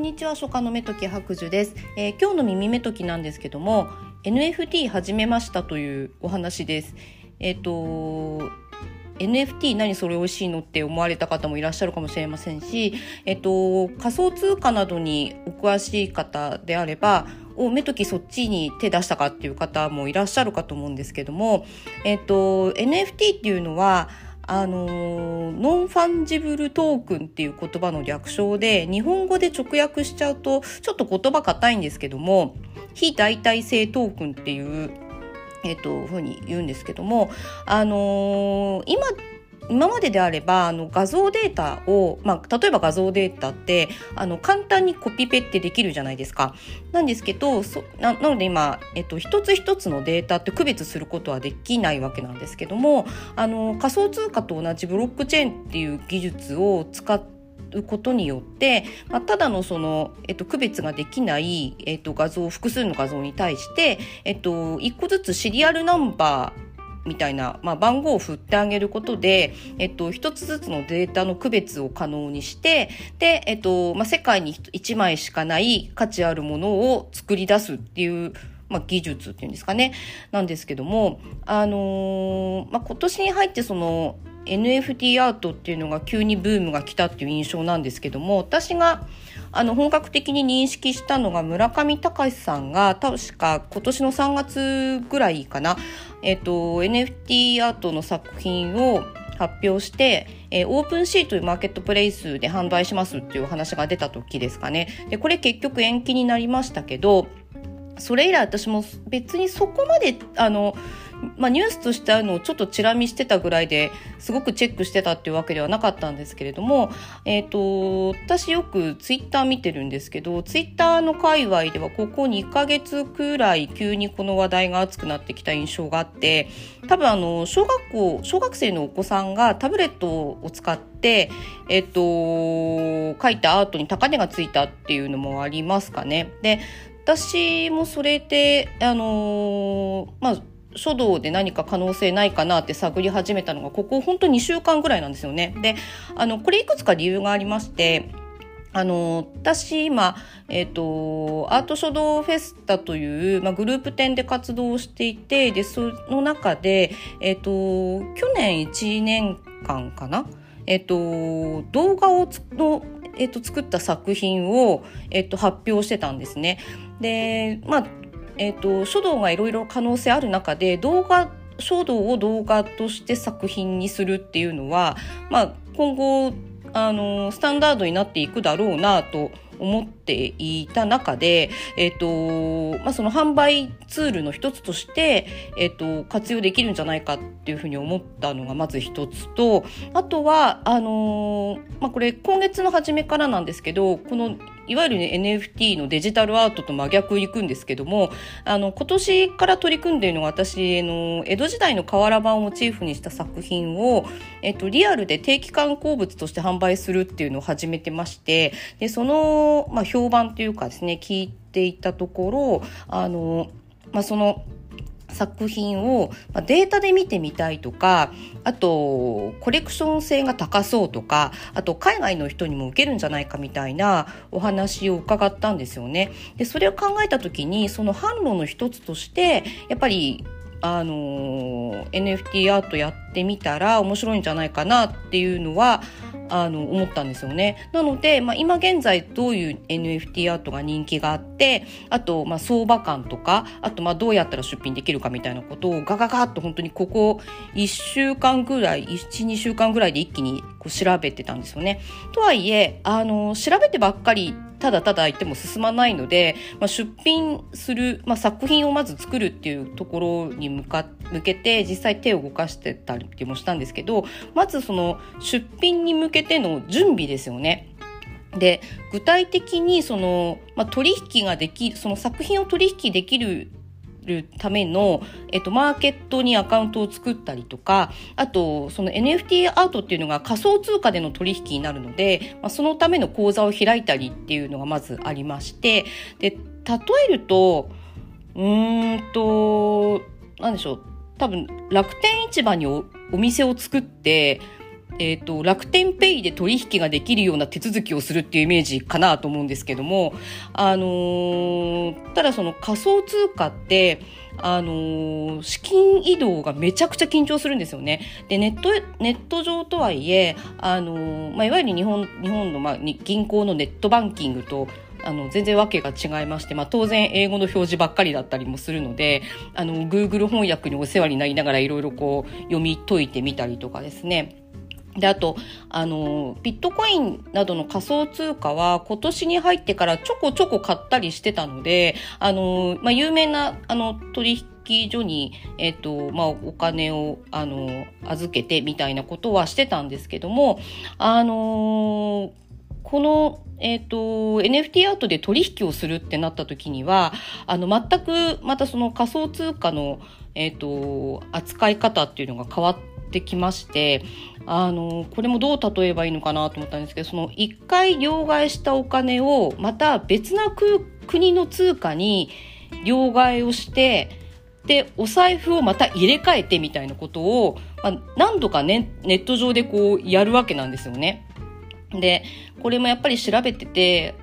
んにちは、初夏の目とき白樹です、えー、今日の耳目ときなんですけども、NFT 始めましたというお話です。えっ、ー、と、NFT 何それ美味しいのって思われた方もいらっしゃるかもしれませんし、えっと、仮想通貨などにお詳しい方であれば、お目ときそっちに手出したかっていう方もいらっしゃるかと思うんですけども、えっと、NFT っていうのは、あの Non-Fungible Token っていう言葉の略称で日本語で直訳しちゃうとちょっと言葉硬いんですけども非代替性トークンっていうえっ、と、ふうに言うんですけども、あのー、今今までであればあの画像データを、まあ、例えば画像データってあの簡単にコピペってできるじゃないですか。なんですけどそななので今、えっと、一つ一つのデータって区別することはできないわけなんですけどもあの仮想通貨と同じブロックチェーンっていう技術を使ってうことによって、まあ、ただのその、えっと、区別ができない、えっと、画像複数の画像に対して、えっと、一個ずつシリアルナンバーみたいな、まあ、番号を振ってあげることで、えっと、一つずつのデータの区別を可能にして、で、えっと、まあ、世界に一枚しかない価値あるものを作り出すっていう、まあ、技術っていうんですかね、なんですけども、あのー、まあ、今年に入ってその、NFT アートっていうのが急にブームが来たっていう印象なんですけども私があの本格的に認識したのが村上隆さんが確か今年の3月ぐらいかな、えっと、NFT アートの作品を発表して、えー、 OpenSea というマーケットプレイスで販売しますっていう話が出た時ですかね。で、これ結局延期になりましたけど、それ以来私も別にそこまで、あの、まあ、ニュースとしてあるのをちょっとチラ見してたぐらいですごくチェックしてたっていうわけではなかったんですけれども、え、ー、と、私よくツイッター見てるんですけど、ツイッターの界隈ではここ2ヶ月くらい急にこの話題が熱くなってきた印象があって、多分あの、小学校、小学生のお子さんがタブレットを使って、えっ、と、描いたアートに高値がついたっていうのもありますかね。で、私もそれで、あのー、まあ、書道で何か可能性ないかなって探り始めたのがここ本当2週間ぐらいなんですよね。であのこれいくつか理由がありましてあの私今、えっ、ー、とアート書道フェスタという、まあ、グループ展で活動していてでその中で、えっ、ー、と去年1年間かな、えっ、ー、と動画をのえっと、作った作品を、えっと、発表してたんですね。で、まあ、え、ー、と、書道がいろいろ可能性ある中で、動画、書道を動画として作品にするっていうのは、まあ、今後、あの、スタンダードになっていくだろうなと思っていた中で、え、ー、と、まあ、その販売ツールの一つとして、え、ー、と、活用できるんじゃないかっていうふうに思ったのがまず一つと、あとは、あのー、まあ、これ今月の初めからなんですけど、このいわゆる、ね、NFT のデジタルアートと真逆いくんですけども、あの、今年から取り組んでいるのが私、の、江戸時代の瓦版をモチーフにした作品を、えっと、リアルで定期刊行物として販売するっていうのを始めてまして、で、その、まあ、評判というかですね、聞いていたところ、あの、まあ、その、作品をデータで見てみたいとか、あとコレクション性が高そうとか、あと海外の人にも受けるんじゃないかみたいなお話を伺ったんですよね。で、それを考えた時に、その販路の一つとして、やっぱりあの NFT アートやってみたら面白いんじゃないかなっていうのはあの思ったんですよね。なので、まあ、今現在どういう NFT アートが人気があってあと、まあ、相場感とかあとまあどうやったら出品できるかみたいなことをガガガッと本当にここ1週間ぐらい12週間ぐらいで一気にこう調べてたんですよね。とはいえあの調べてばっかりただただ言っても進まないので、まあ、出品する、まあ、作品をまず作るっていうところに向か向けて実際手を動かしてたりもしたんですけどまずその出品に向けての準備ですよね。で具体的にその、まあ、取引ができその作品を取引できるための、えっと、マーケットにアカウントを作ったりとか、あと、その NFT アートっていうのが仮想通貨での取引になるので、まあ、そのための口座を開いたりっていうのがまずありまして、で、例えると、うーんと、なんでしょう、多分楽天市場にお店を作って、えっ、ー、と、楽天ペイで取引ができるような手続きをするっていうイメージかなと思うんですけども、あのー、ただその仮想通貨って、あのー、資金移動がめちゃくちゃ緊張するんですよね。で、ネット、ネット上とはいえ、あのー、まあ、いわゆる日本、日本の、まあ、銀行のネットバンキングと、あの全然わけが違いまして、まあ、当然英語の表示ばっかりだったりもするのであの Google 翻訳にお世話になりながらいろいろ読み解いてみたりとかですね。であとあのビットコインなどの仮想通貨は今年に入ってからちょこちょこ買ったりしてたのであの、まあ、有名なあの取引所に、えっとまあ、お金をあの預けてみたいなことはしてたんですけどもあのこの、えっ、ー、と、NFT アートで取引をするってなった時には、あの、全くまたその仮想通貨の、えっ、ー、と、扱い方っていうのが変わってきまして、あの、これもどう例えばいいのかなと思ったんですけど、その一回両替したお金をまた別な国の通貨に両替をして、で、お財布をまた入れ替えてみたいなことを、まあ、何度かね、ネット上でこうやるわけなんですよね。で、これもやっぱり調べてて、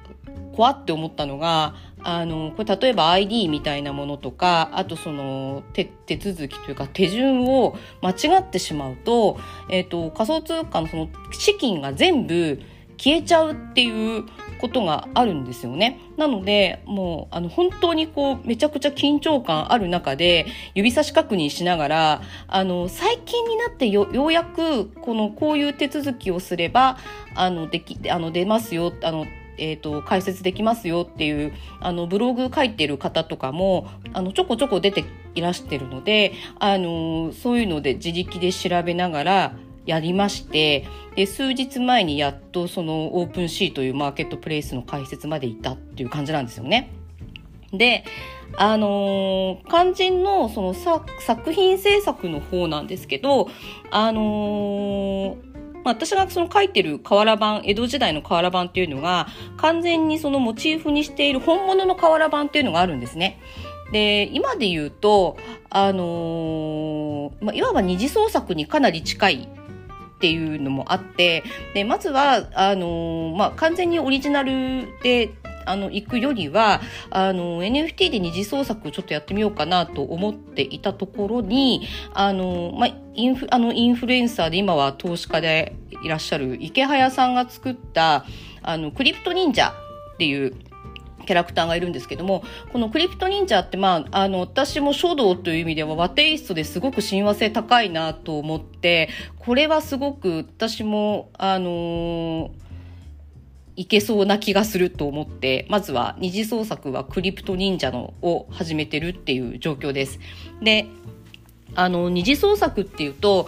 怖って思ったのが、あの、これ例えば ID みたいなものとか、あとその手手続きというか手順を間違ってしまうと、えっ、ー、と、仮想通貨のその資金が全部消えちゃうっていうことがあるんですよね。なので、もう、あの、本当にこう、めちゃくちゃ緊張感ある中で、指差し確認しながら、あの、最近になってよ、うやく、この、こういう手続きをすれば、あの、でき、あの、出ますよ、あの、えっ、と、解説できますよっていう、あの、ブログ書いてる方とかも、あの、ちょこちょこ出ていらしてるので、あの、そういうので自力で調べながら、やりましてで数日前にやっとそのオープンシーというマーケットプレイスの開設までいたっていう感じなんですよね。で、あのー、肝心のその作品制作の方なんですけど、あのー、私がその書いてる瓦版、江戸時代の瓦版っていうのが、完全にそのモチーフにしている本物の瓦版っていうのがあるんですね。で、今で言うと、あのー、まあ、いわば二次創作にかなり近いっていうのもあって、で、まずは、あの、まあ、完全にオリジナルで、あの、行くよりは、あの、NFT で二次創作ちょっとやってみようかなと思っていたところに、あの、まあ、インフ、あの、インフルエンサーで今は投資家でいらっしゃる池早さんが作った、あの、クリプト忍者っていう、キャラクターがいるんですけども、このクリプト忍者って、まあ、あの、私も書道という意味では和テイストですごく親和性高いなと思って、これはすごく私も、あのー、いけそうな気がすると思って、まずは二次創作はクリプト忍者のを始めてるっていう状況です。で、あの、二次創作っていうと、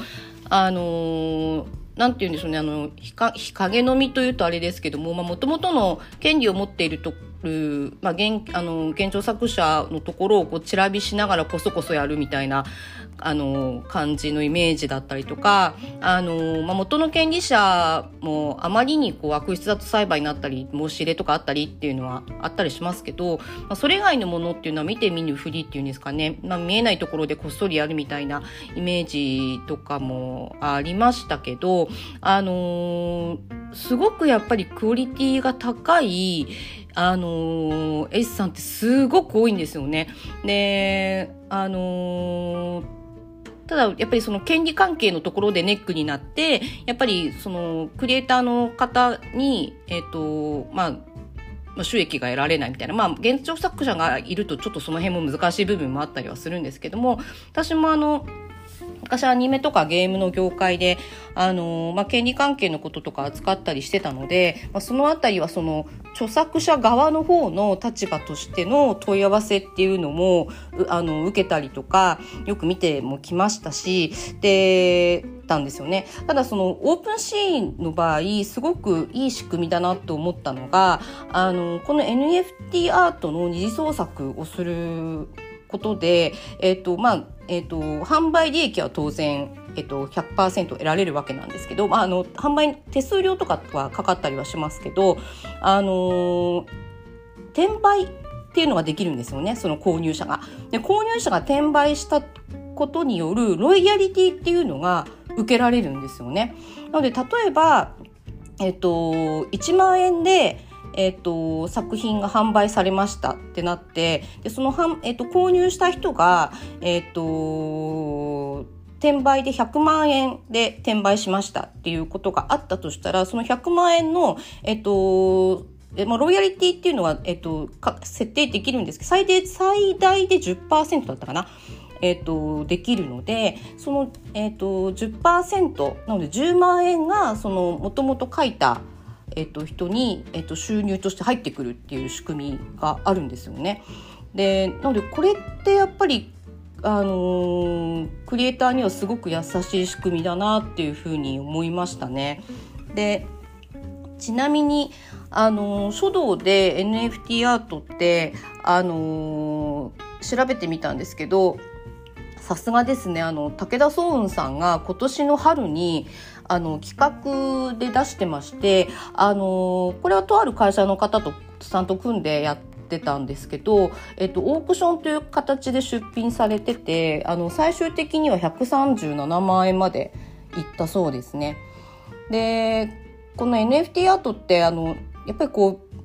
あのーなんて言うんでしょうね、あの、日陰のみというとあれですけども、まあ、もともとの権利を持っているとる、まあ、現あの現状作者のところをこうちらびしながらこそこそやるみたいなあの感じのイメージだったりとかあの、まあ、元の権利者もあまりにこう悪質だと裁判になったり申し入れとかあったりっていうのはあったりしますけど、まあ、それ以外のものっていうのは見て見ぬふりっていうんですかね、まあ、見えないところでこっそりやるみたいなイメージとかもありましたけどあのすごくやっぱりクオリティが高いあのー、S さんってすごく多いんですよね。で、あのー、ただ、やっぱりその権利関係のところでネックになって、やっぱりそのクリエイターの方に、えっ、ー、と、まあ、収益が得られないみたいな、まあ、現状作者がいるとちょっとその辺も難しい部分もあったりはするんですけども、私もあの、昔アニメとかゲームの業界で、あのまあ、権利関係のこととか扱ったりしてたので、まあ、そのあたりはその著作者側の方の立場としての問い合わせっていうのもあの受けたりとかよく見てもきましたしでたんですよね。ただそのオープンシーンの場合すごくいい仕組みだなと思ったのがあのこの NFT アートの二次創作をすることで、えっ、ー、と、まあ、え、ー、と、販売利益は当然、え、ー、と、100%得られるわけなんですけど、まあ、あの、販売、手数料とかはかかったりはしますけど、あの転売っていうのができるんですよね、その購入者が。で、購入者が転売したことによるロイヤリティっていうのが受けられるんですよね。なので例えば、えっと、1万円でえっと、作品が販売されましたってなってでそのはん、えっと、購入した人が、えっと、転売で100万円で転売しましたっていうことがあったとしたらその100万円の、えっとえまあ、ロイヤリティっていうのは、えっと、設定できるんですけど最大最大で10%だったかな。えっと、できるのでその、えっと、10%なので10万円がもともと書いた、えっと、人に、えっと、収入として入ってくるっていう仕組みがあるんですよね。でなのでこれってやっぱりあのー、クリエイターにはすごく優しい仕組みだなっていうふうに思いましたね。でちなみにあのー、書道で NFT アートって、あのー、調べてみたんですけどさすがですねあの武田壮雲さんが今年の春にあの企画で出してましてあのこれはとある会社の方とさんと組んでやってたんですけど、えっと、オークションという形で出品されててあの最終的には137万円までいったそうですね。でこの NFT アートってあのやっぱりこう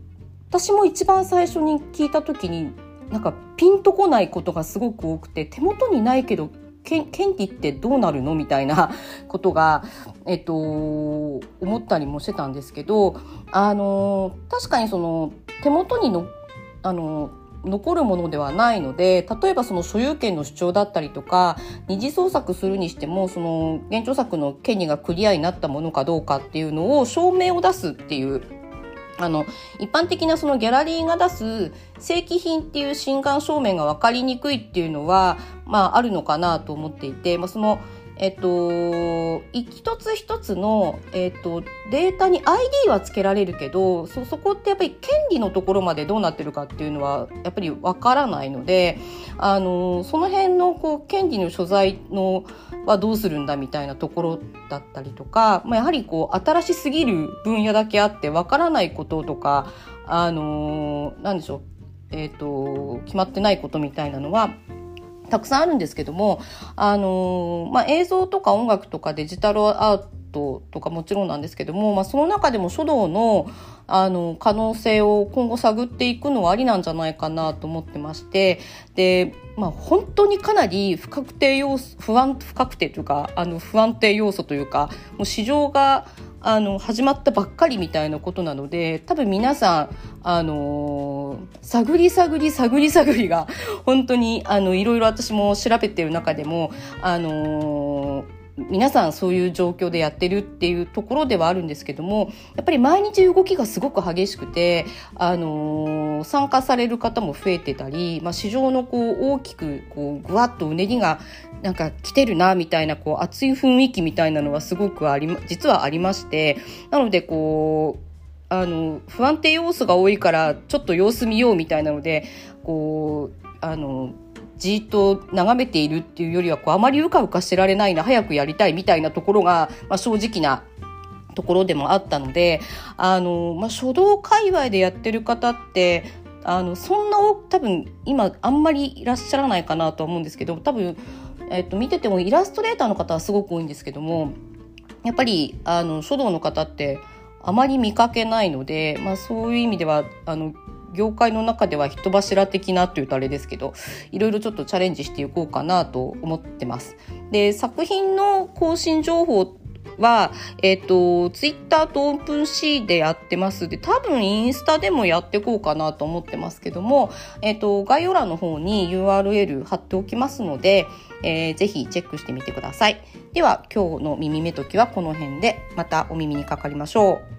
私も一番最初に聞いた時になんかピンとこないことがすごく多くて手元にないけど権利ってどうなるの？みたいな ことが、えっと、思ったりもしてたんですけどあの確かにその手元にのあの残るものではないので例えばその所有権の主張だったりとか二次創作するにしてもその現著作の権利がクリアになったものかどうかっていうのを証明を出すっていうあの一般的なそのギャラリーが出す正規品っていう心眼証明が分かりにくいっていうのは、まあ、あるのかなと思っていて、まあ、そのえっと、一つ一つの、えっと、データに ID はつけられるけどそこってやっぱり権利のところまでどうなってるかっていうのはやっぱりわからないのであのその辺のこう権利の所在のはどうするんだみたいなところだったりとか、まあ、やはりこう新しすぎる分野だけあってわからないこととかあのなんでしょう、えっと決まってないことみたいなのはたくさんあるんですけども、あのまあ、映像とか音楽とかデジタルアートとかもちろんなんですけども、まあ、その中でも書道のあの可能性を今後探っていくのはありなんじゃないかなと思ってましてで、まあ、本当にかなり不確定要素不安不確定というかあの不安定要素というかもう市場があの始まったばっかりみたいなことなので多分皆さんあのー、探り探り探り探りが本当にあのいろいろ私も調べてる中でもあのー皆さんそういう状況でやってるっていうところではあるんですけどもやっぱり毎日動きがすごく激しくて、あのー、参加される方も増えてたり、まあ、市場のこう大きくこうぐわっとうねりがなんか来てるなみたいなこう熱い雰囲気みたいなのはすごくあり実はありましてなのでこうあの不安定要素が多いからちょっと様子見ようみたいなのでこうあのじっと眺めているっていうよりはこうあまりうかうかしてられないな早くやりたいみたいなところが、まあ、正直なところでもあったのであの、まあ、書道界隈でやってる方ってあのそんな多分今あんまりいらっしゃらないかなと思うんですけど多分、えっと、見ててもイラストレーターの方はすごく多いんですけどもやっぱりあの書道の方ってあまり見かけないので、まあ、そういう意味ではあの業界の中では人柱的なというとあれですけどいろいろちょっとチャレンジしていこうかなと思ってます。で作品の更新情報は、えっ、ー、と、ツイッターとオープンシーでやってますで、多分インスタでもやっていこうかなと思ってますけども、えっ、ー、と、概要欄の方に URL 貼っておきますので、えー、ぜひチェックしてみてください。では、今日の耳目ときはこの辺で、またお耳にかかりましょう。